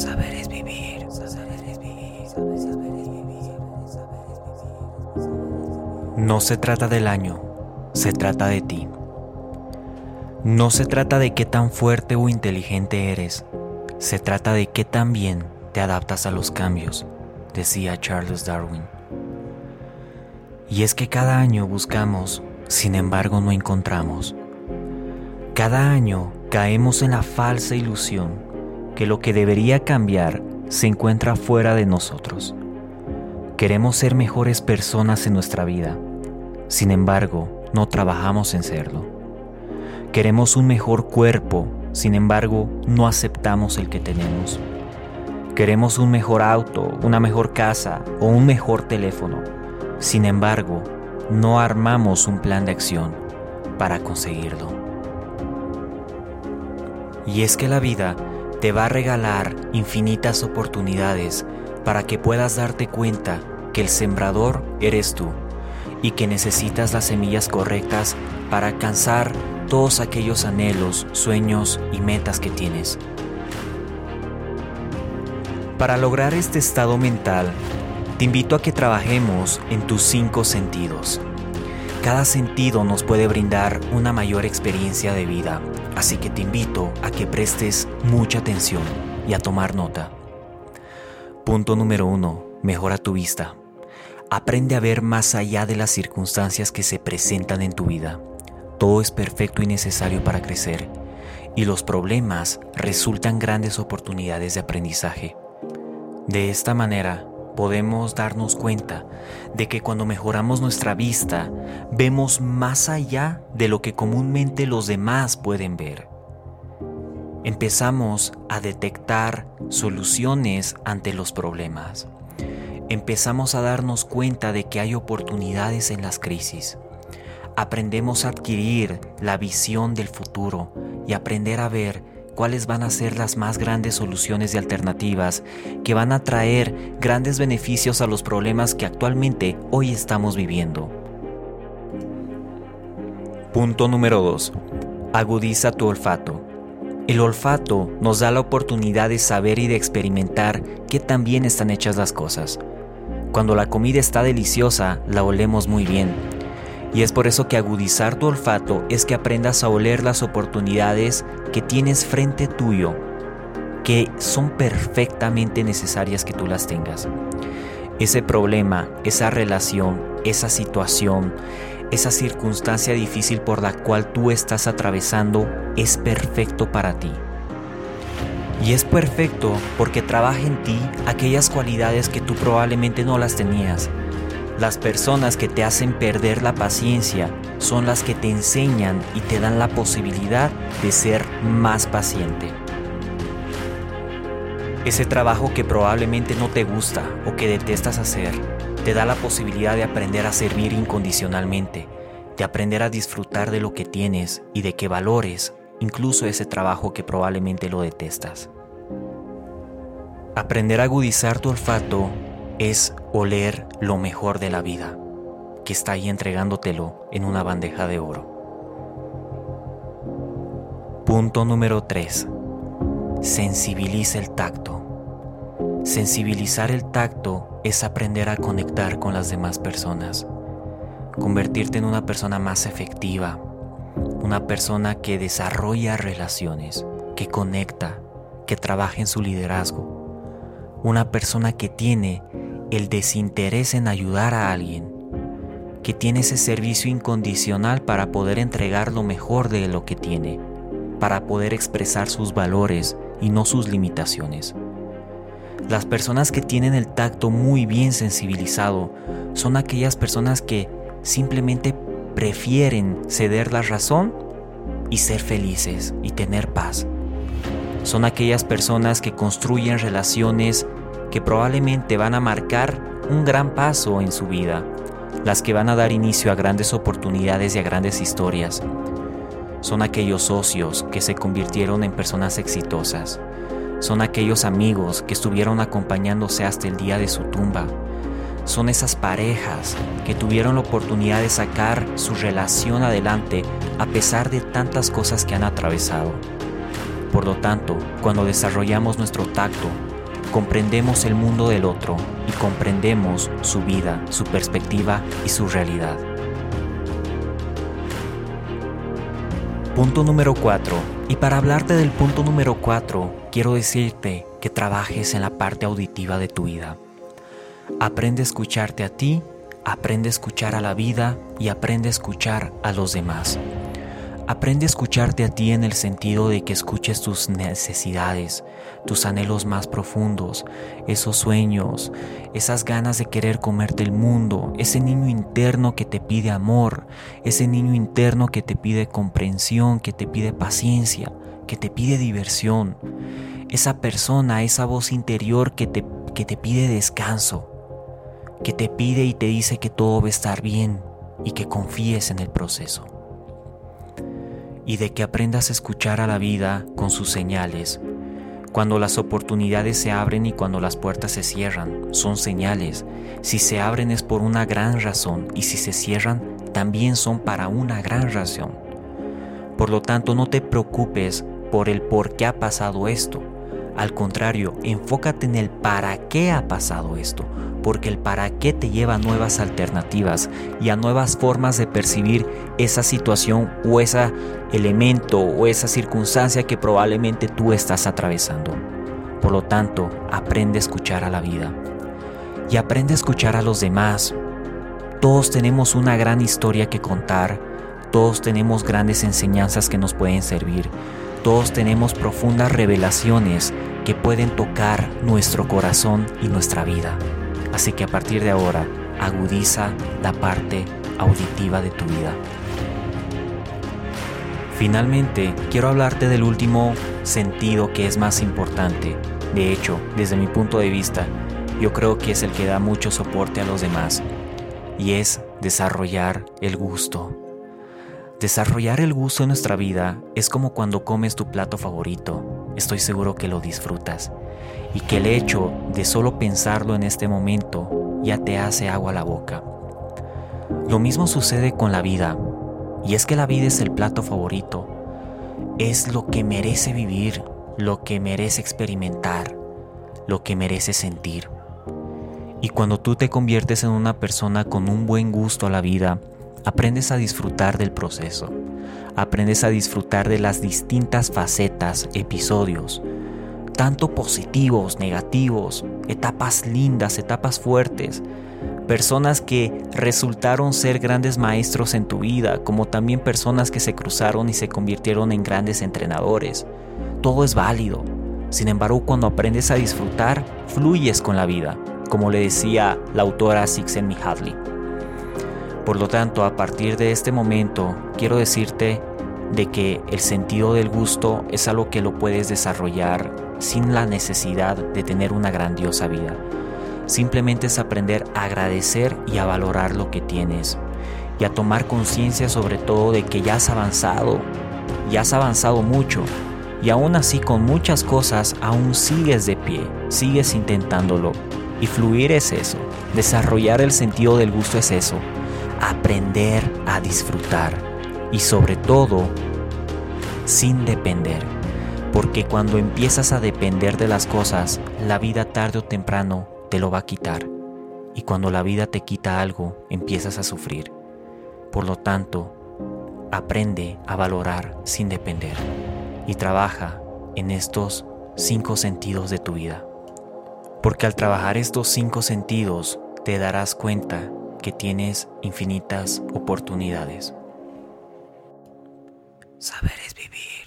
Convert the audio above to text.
Saber es vivir. Saber es vivir. Vivir. No se trata del año, se trata de ti. No se trata de qué tan fuerte o inteligente eres, se trata de qué tan bien te adaptas a los cambios, decía Charles Darwin. Y es que cada año buscamos, sin embargo no encontramos. Cada año caemos en la falsa ilusión que lo que debería cambiar se encuentra fuera de nosotros. Queremos ser mejores personas en nuestra vida, sin embargo no trabajamos en serlo. Queremos un mejor cuerpo, sin embargo no aceptamos el que tenemos. Queremos un mejor auto, una mejor casa o un mejor teléfono. Sin embargo, no armamos un plan de acción para conseguirlo. Y es que la vida te va a regalar infinitas oportunidades para que puedas darte cuenta que el sembrador eres tú y que necesitas las semillas correctas para alcanzar todos aquellos anhelos, sueños y metas que tienes. Para lograr este estado mental, te invito a que trabajemos en tus cinco sentidos. Cada sentido nos puede brindar una mayor experiencia de vida, así que te invito a que prestes mucha atención y a tomar nota. Punto número uno, mejora tu vista. Aprende a ver más allá de las circunstancias que se presentan en tu vida. Todo es perfecto y necesario para crecer, y los problemas resultan grandes oportunidades de aprendizaje. De esta manera, podemos darnos cuenta de que cuando mejoramos nuestra vista, vemos más allá de lo que comúnmente los demás pueden ver. Empezamos a detectar soluciones ante los problemas. Empezamos a darnos cuenta de que hay oportunidades en las crisis. Aprendemos a adquirir la visión del futuro y aprender a ver cuáles van a ser las más grandes soluciones y alternativas que van a traer grandes beneficios a los problemas que actualmente hoy estamos viviendo. Punto número 2. Agudiza tu olfato. El olfato nos da la oportunidad de saber y de experimentar qué tan bien están hechas las cosas. Cuando la comida está deliciosa, la olemos muy bien y es por eso que agudizar tu olfato es que aprendas a oler las oportunidades que tienes frente tuyo, que son perfectamente necesarias que tú las tengas. Ese problema, esa relación, esa situación, esa circunstancia difícil por la cual tú estás atravesando es perfecto para ti. Y es perfecto porque trabaja en ti aquellas cualidades que tú probablemente no las tenías las personas que te hacen perder la paciencia son las que te enseñan y te dan la posibilidad de ser más paciente. Ese trabajo que probablemente no te gusta o que detestas hacer, te da la posibilidad de aprender a servir incondicionalmente, de aprender a disfrutar de lo que tienes y de que valores incluso ese trabajo que probablemente lo detestas. Aprender a agudizar tu olfato es oler lo mejor de la vida, que está ahí entregándotelo en una bandeja de oro. Punto número 3. Sensibiliza el tacto. Sensibilizar el tacto es aprender a conectar con las demás personas, convertirte en una persona más efectiva, una persona que desarrolla relaciones, que conecta, que trabaja en su liderazgo, una persona que tiene el desinterés en ayudar a alguien, que tiene ese servicio incondicional para poder entregar lo mejor de lo que tiene, para poder expresar sus valores y no sus limitaciones. Las personas que tienen el tacto muy bien sensibilizado son aquellas personas que simplemente prefieren ceder la razón y ser felices y tener paz. Son aquellas personas que construyen relaciones que probablemente van a marcar un gran paso en su vida, las que van a dar inicio a grandes oportunidades y a grandes historias. Son aquellos socios que se convirtieron en personas exitosas. Son aquellos amigos que estuvieron acompañándose hasta el día de su tumba. Son esas parejas que tuvieron la oportunidad de sacar su relación adelante a pesar de tantas cosas que han atravesado. Por lo tanto, cuando desarrollamos nuestro tacto, comprendemos el mundo del otro y comprendemos su vida, su perspectiva y su realidad. Punto número 4. Y para hablarte del punto número 4, quiero decirte que trabajes en la parte auditiva de tu vida. Aprende a escucharte a ti, aprende a escuchar a la vida y aprende a escuchar a los demás. Aprende a escucharte a ti en el sentido de que escuches tus necesidades, tus anhelos más profundos, esos sueños, esas ganas de querer comerte el mundo, ese niño interno que te pide amor, ese niño interno que te pide comprensión, que te pide paciencia, que te pide diversión, esa persona, esa voz interior que te, que te pide descanso, que te pide y te dice que todo va a estar bien y que confíes en el proceso y de que aprendas a escuchar a la vida con sus señales. Cuando las oportunidades se abren y cuando las puertas se cierran, son señales. Si se abren es por una gran razón y si se cierran, también son para una gran razón. Por lo tanto, no te preocupes por el por qué ha pasado esto. Al contrario, enfócate en el para qué ha pasado esto, porque el para qué te lleva a nuevas alternativas y a nuevas formas de percibir esa situación o ese elemento o esa circunstancia que probablemente tú estás atravesando. Por lo tanto, aprende a escuchar a la vida y aprende a escuchar a los demás. Todos tenemos una gran historia que contar, todos tenemos grandes enseñanzas que nos pueden servir, todos tenemos profundas revelaciones que pueden tocar nuestro corazón y nuestra vida. Así que a partir de ahora, agudiza la parte auditiva de tu vida. Finalmente, quiero hablarte del último sentido que es más importante. De hecho, desde mi punto de vista, yo creo que es el que da mucho soporte a los demás. Y es desarrollar el gusto. Desarrollar el gusto en nuestra vida es como cuando comes tu plato favorito. Estoy seguro que lo disfrutas y que el hecho de solo pensarlo en este momento ya te hace agua a la boca. Lo mismo sucede con la vida, y es que la vida es el plato favorito, es lo que merece vivir, lo que merece experimentar, lo que merece sentir. Y cuando tú te conviertes en una persona con un buen gusto a la vida, aprendes a disfrutar del proceso, aprendes a disfrutar de las distintas facetas, episodios, tanto positivos, negativos, etapas lindas, etapas fuertes, personas que resultaron ser grandes maestros en tu vida, como también personas que se cruzaron y se convirtieron en grandes entrenadores. Todo es válido. Sin embargo, cuando aprendes a disfrutar, fluyes con la vida, como le decía la autora Csikszentmihalyi. Por lo tanto, a partir de este momento, quiero decirte de que el sentido del gusto es algo que lo puedes desarrollar sin la necesidad de tener una grandiosa vida. Simplemente es aprender a agradecer y a valorar lo que tienes y a tomar conciencia sobre todo de que ya has avanzado, ya has avanzado mucho y aún así con muchas cosas aún sigues de pie, sigues intentándolo. Y fluir es eso, desarrollar el sentido del gusto es eso, aprender a disfrutar y sobre todo sin depender porque cuando empiezas a depender de las cosas, la vida tarde o temprano te lo va a quitar. Y cuando la vida te quita algo, empiezas a sufrir. Por lo tanto, aprende a valorar sin depender y trabaja en estos cinco sentidos de tu vida. Porque al trabajar estos cinco sentidos, te darás cuenta que tienes infinitas oportunidades. Saber es vivir.